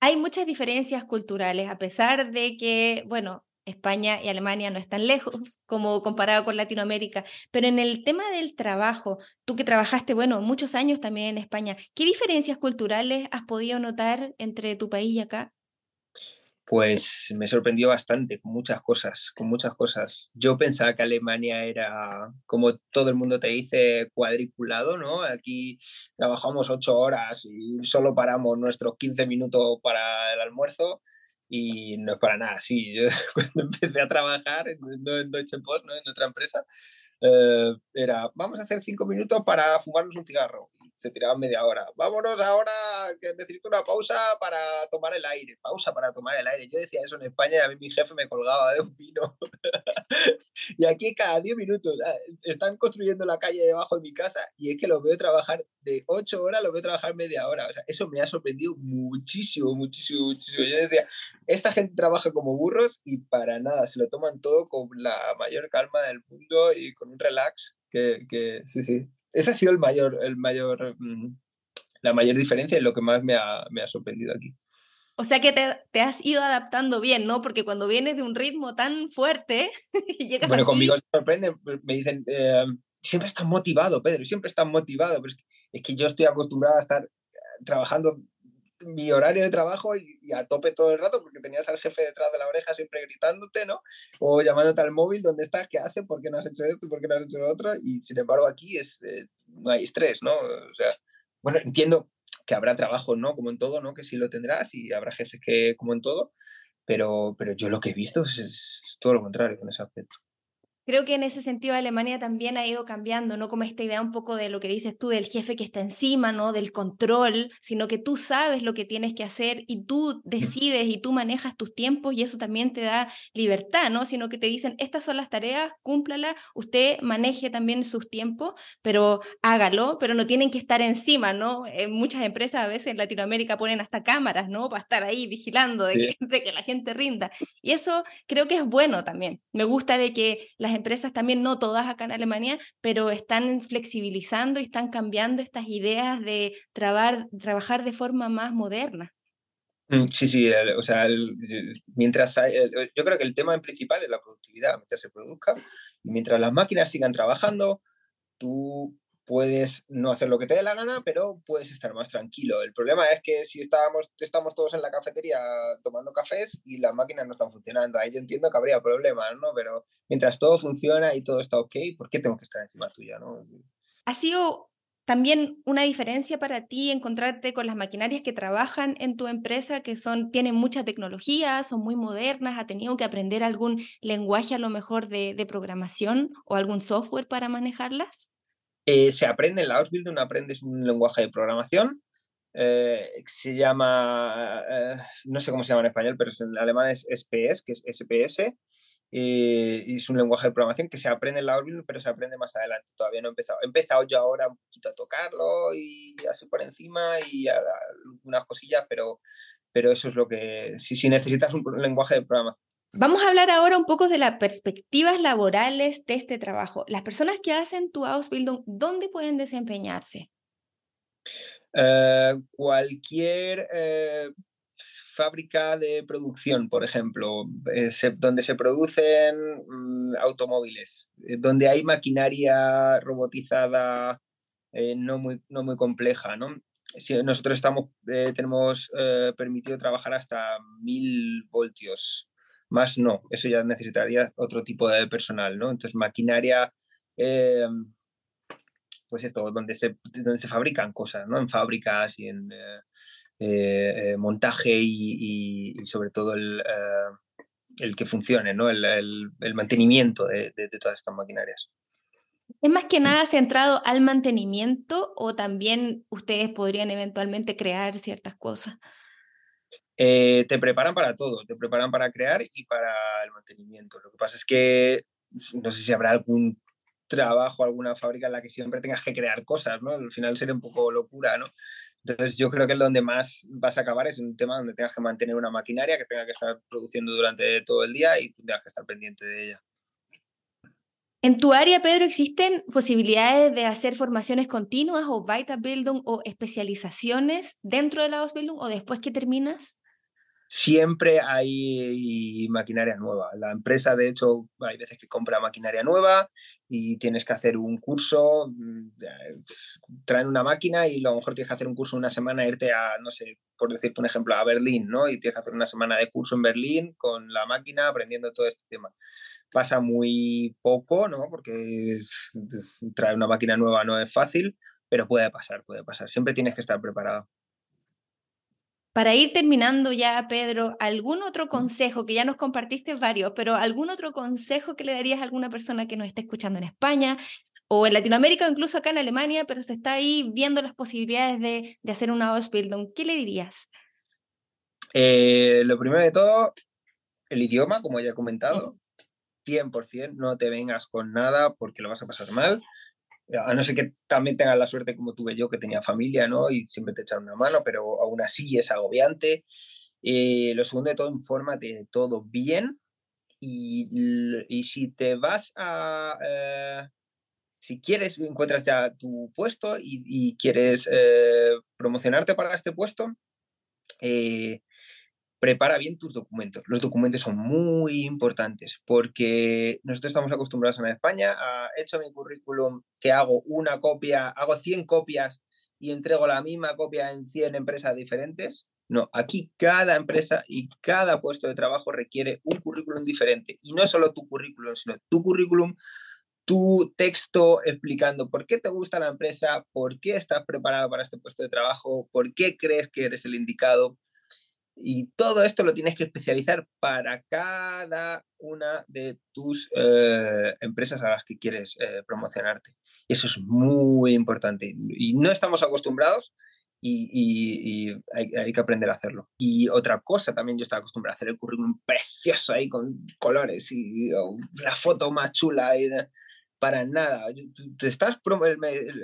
Hay muchas diferencias culturales, a pesar de que, bueno, España y Alemania no están lejos como comparado con Latinoamérica, pero en el tema del trabajo, tú que trabajaste, bueno, muchos años también en España, ¿qué diferencias culturales has podido notar entre tu país y acá? Pues me sorprendió bastante con muchas cosas, con muchas cosas. Yo pensaba que Alemania era, como todo el mundo te dice, cuadriculado, ¿no? Aquí trabajamos ocho horas y solo paramos nuestros 15 minutos para el almuerzo y no es para nada así. Yo cuando empecé a trabajar en, en Deutsche Post, ¿no? en otra empresa, eh, era, vamos a hacer cinco minutos para fumarnos un cigarro. Se tiraban media hora. Vámonos ahora, que necesito una pausa para tomar el aire. Pausa para tomar el aire. Yo decía eso en España y a mí mi jefe me colgaba de un pino. y aquí cada diez minutos ah, están construyendo la calle debajo de mi casa y es que lo veo trabajar de ocho horas, lo veo trabajar media hora. O sea, eso me ha sorprendido muchísimo, muchísimo, muchísimo. Yo decía, esta gente trabaja como burros y para nada, se lo toman todo con la mayor calma del mundo y con un relax que, que sí, sí. Ese ha sido el mayor, el mayor, mm, la mayor diferencia y lo que más me ha, me ha sorprendido aquí. O sea que te, te, has ido adaptando bien, ¿no? Porque cuando vienes de un ritmo tan fuerte y llegas Bueno, conmigo se sorprende, me dicen, eh, siempre estás motivado, Pedro, siempre estás motivado, pero es que, es que yo estoy acostumbrado a estar trabajando mi horario de trabajo y, a tope todo el rato porque tenías al jefe detrás de la oreja siempre gritándote, ¿no? O llamándote al móvil, ¿dónde estás? ¿Qué hace? ¿Por qué no has hecho esto? ¿Por qué no has hecho lo otro? Y sin embargo aquí es, eh, no hay estrés, ¿no? O sea, bueno, entiendo que habrá trabajo, ¿no? Como en todo, ¿no? Que sí lo tendrás y habrá jefes que como en todo, pero, pero yo lo que he visto es todo lo contrario con ese aspecto. Creo que en ese sentido Alemania también ha ido cambiando, no como esta idea un poco de lo que dices tú del jefe que está encima, ¿no? Del control, sino que tú sabes lo que tienes que hacer y tú decides y tú manejas tus tiempos y eso también te da libertad, ¿no? Sino que te dicen, estas son las tareas, cúmplala, usted maneje también sus tiempos, pero hágalo, pero no tienen que estar encima, ¿no? En muchas empresas a veces en Latinoamérica ponen hasta cámaras, ¿no? Para estar ahí vigilando de, que, de que la gente rinda. Y eso creo que es bueno también. Me gusta de que las empresas también, no todas acá en Alemania, pero están flexibilizando y están cambiando estas ideas de trabar, trabajar de forma más moderna. Mm, sí, sí, o sea, mientras hay, yo creo que el tema principal es la productividad, mientras se produzca y mientras las máquinas sigan trabajando, tú puedes no hacer lo que te dé la gana, pero puedes estar más tranquilo. El problema es que si estábamos, estamos todos en la cafetería tomando cafés y las máquinas no están funcionando, ahí yo entiendo que habría problemas, ¿no? Pero mientras todo funciona y todo está ok, ¿por qué tengo que estar encima tuya, no? ¿Ha sido también una diferencia para ti encontrarte con las maquinarias que trabajan en tu empresa, que son, tienen mucha tecnología, son muy modernas? ¿Ha tenido que aprender algún lenguaje a lo mejor de, de programación o algún software para manejarlas? Eh, se aprende en la Ausbildung, aprendes un lenguaje de programación, eh, se llama, eh, no sé cómo se llama en español, pero en alemán es SPS, que es SPS, y es un lenguaje de programación que se aprende en la Ausbildung, pero se aprende más adelante, todavía no he empezado. He empezado yo ahora un poquito a tocarlo y así por encima y algunas cosillas, pero, pero eso es lo que, si, si necesitas un lenguaje de programación Vamos a hablar ahora un poco de las perspectivas laborales de este trabajo. Las personas que hacen tu Ausbildung, ¿dónde pueden desempeñarse? Eh, cualquier eh, fábrica de producción, por ejemplo, eh, donde se producen mm, automóviles, donde hay maquinaria robotizada no, muy, no muy compleja, ¿no? Nosotros estamos, tenemos permitido trabajar hasta mil voltios, más no, eso ya necesitaría otro tipo de personal, ¿no? Entonces, maquinaria pues esto, donde se, donde se fabrican cosas, ¿no? En fábricas y en eh, eh, eh, montaje y, sobre todo el, el, que funcione, ¿no? El, el, mantenimiento de, de, todas estas maquinarias. ¿Es más que nada centrado al mantenimiento o también ustedes podrían eventualmente crear ciertas cosas? Te preparan para todo, te preparan para crear y para el mantenimiento. Lo que pasa es que no sé si habrá algún trabajo, alguna fábrica en la que siempre tengas que crear cosas, ¿no? Al final sería un poco locura, ¿no? Entonces yo creo que es donde más vas a acabar es un tema donde tengas que mantener una maquinaria que tenga que estar produciendo durante todo el día y tengas que estar pendiente de ella. En tu área, Pedro, ¿existen posibilidades de hacer formaciones continuas o Weiterbildung o especializaciones dentro de la Ausbildung o después que terminas? Siempre hay maquinaria nueva. La empresa, de hecho, hay veces que compra maquinaria nueva y tienes que hacer un curso, mm, traen una máquina y a lo mejor tienes que hacer un curso una semana, irte a, no sé, por decirte un ejemplo, a Berlín, ¿no? Y tienes que hacer una semana de curso en Berlín con la máquina aprendiendo todo este tema. Pasa muy poco, ¿no? Porque traer una máquina nueva no es fácil, pero puede pasar, puede pasar. Siempre tienes que estar preparado. Para ir terminando ya, Pedro, ¿algún otro consejo, que ya nos compartiste varios, pero algún otro consejo que le darías a alguna persona que nos esté escuchando en España o en Latinoamérica o incluso acá en Alemania, pero se está ahí viendo las posibilidades de, hacer una Ausbildung? ¿Qué le dirías? Eh, lo primero de todo, el idioma, como ya he comentado, 100%, no te vengas con nada porque lo vas a pasar mal a no ser que también tengas la suerte como tuve yo, que tenía familia, ¿no? Y siempre te echan una mano, pero aún así es agobiante. Eh, lo segundo de todo, infórmate de todo bien. Y, y si te vas a... Eh, si quieres, encuentras ya tu puesto y, y quieres eh, promocionarte para este puesto, prepara bien tus documentos. Los documentos son muy importantes porque nosotros estamos acostumbrados en España a hecho mi currículum que hago una copia, hago 100 copias y entrego la misma copia en 100 empresas diferentes. No, aquí cada empresa y cada puesto de trabajo requiere un currículum diferente. Y no solo tu currículum, sino tu currículum, tu texto explicando por qué te gusta la empresa, por qué estás preparado para este puesto de trabajo, por qué crees que eres el indicado, y todo esto lo tienes que especializar para cada una de tus eh, empresas a las que quieres eh, promocionarte. Y eso es muy importante. Y no estamos acostumbrados y, hay, que aprender a hacerlo. Y otra cosa también, yo estaba acostumbrado a hacer el currículum precioso ahí con colores y la foto más chula y para nada. Tú, estás,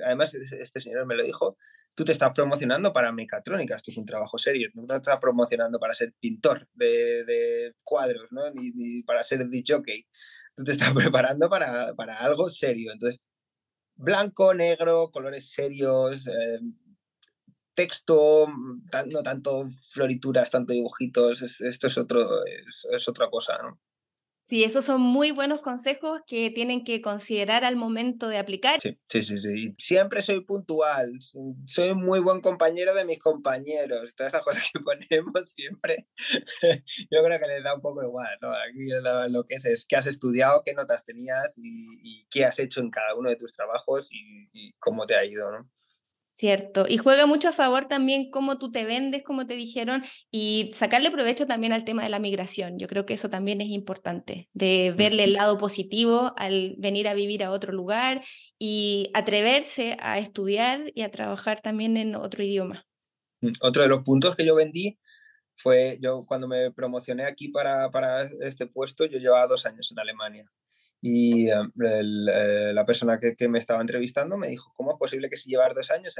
además este señor me lo dijo, tú te estás promocionando para mecatrónica, esto es un trabajo serio, no te estás promocionando para ser pintor de, cuadros, ¿no? Ni, para ser jockey, tú te estás preparando para, para algo serio. Entonces, blanco, negro, colores serios, eh, texto, no tanto florituras, tanto dibujitos, esto es, otro, es otra cosa, ¿no? Sí, esos son muy buenos consejos que tienen que considerar al momento de aplicar. Sí, sí, sí. Siempre soy puntual, soy muy buen compañero de mis compañeros. Todas esas cosas que ponemos siempre, yo creo que les da un poco igual, ¿no? Aquí lo, que es es qué has estudiado, qué notas tenías y, qué has hecho en cada uno de tus trabajos y cómo te ha ido, ¿no? Cierto, y juega mucho a favor también cómo tú te vendes, como te dijeron, y sacarle provecho también al tema de la migración. Yo creo que eso también es importante, de verle el lado positivo al venir a vivir a otro lugar y atreverse a estudiar y a trabajar también en otro idioma. Mm, otro de los puntos que yo vendí fue, yo cuando me promocioné aquí para, para este puesto, yo llevaba dos años en Alemania. Y em, eh, la persona que, me estaba entrevistando me dijo, ¿cómo es posible que si llevas dos años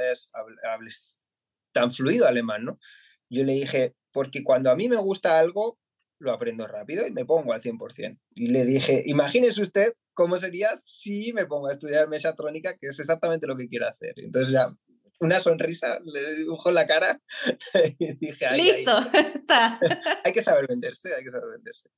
hables tan fluido alemán? ¿no? Yo le dije, porque cuando a mí me gusta algo, lo aprendo rápido y me pongo al 100%. Y le dije, imagínese usted cómo sería si me pongo a estudiar mesatrónica, que es exactamente lo que quiero hacer. Entonces ya una sonrisa, le dibujó la cara y dije, listo, está. hay que saber venderse, hay que saber venderse.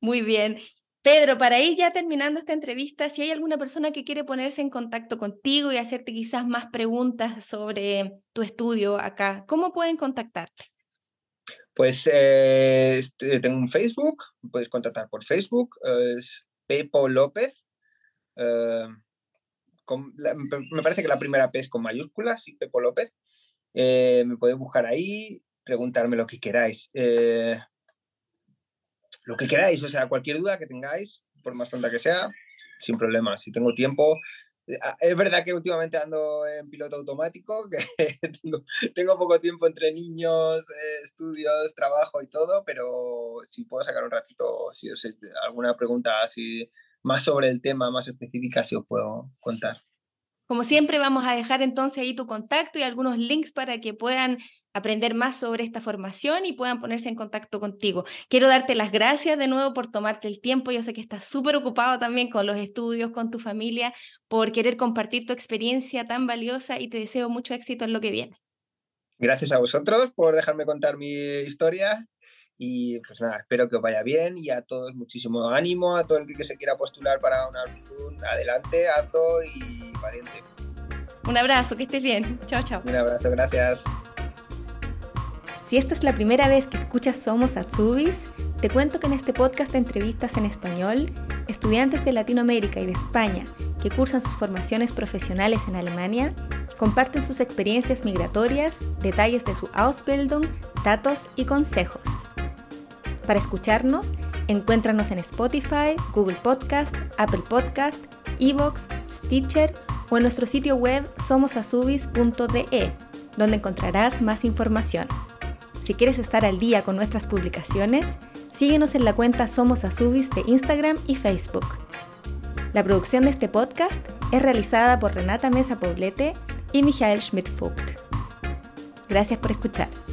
Muy bien. Pedro, para ir ya terminando esta entrevista, si hay alguna persona que quiere ponerse en contacto contigo y hacerte quizás más preguntas sobre tu estudio acá, ¿cómo pueden contactarte? Pues eh, este, tengo un Facebook, puedes contactar por Facebook, es Pepo López. Eh, me parece que la primera P es con mayúsculas, y Pepo López. Eh, me podéis buscar ahí, preguntarme lo que queráis. Lo que queráis, o sea, cualquier duda que tengáis, por más tonta que sea, sin problema. Si tengo tiempo, Ah, es verdad que últimamente ando en piloto automático, que tengo, poco tiempo entre niños, eh, estudios, trabajo y todo, pero si puedo sacar un ratito, si os alguna pregunta así más sobre el tema, más específica, si os puedo contar. Como siempre, vamos a dejar entonces ahí tu contacto y algunos links para que puedan aprender más sobre esta formación y puedan ponerse en contacto contigo. Quiero darte las gracias de nuevo por tomarte el tiempo. Yo sé que estás súper ocupado también con los estudios, con tu familia, por querer compartir tu experiencia tan valiosa y te deseo mucho éxito en lo que viene. Gracias a vosotros por dejarme contar mi historia y pues nada, espero que os vaya bien y a todos muchísimo ánimo, a todo el que se quiera postular para una adelante, alto y valiente. Un abrazo, que estés bien. Chao, chao. Un abrazo, gracias. Si esta es la primera vez que escuchas Somos Atsubis, te cuento que en este podcast de entrevistas en español, estudiantes de Latinoamérica y de España que cursan sus formaciones profesionales en Alemania comparten sus experiencias migratorias, detalles de su Ausbildung, datos y consejos. Para escucharnos, encuéntranos en Spotify, Google Podcast, Apple Podcast, Evox, Stitcher o en nuestro sitio web somosasubis.de, donde encontrarás más información. Si quieres estar al día con nuestras publicaciones, síguenos en la cuenta Somos Asubis de Instagram y Facebook. La producción de este podcast es realizada por Renata Mesa Poblete y Michael Schmidt-Vogt. Gracias por escuchar.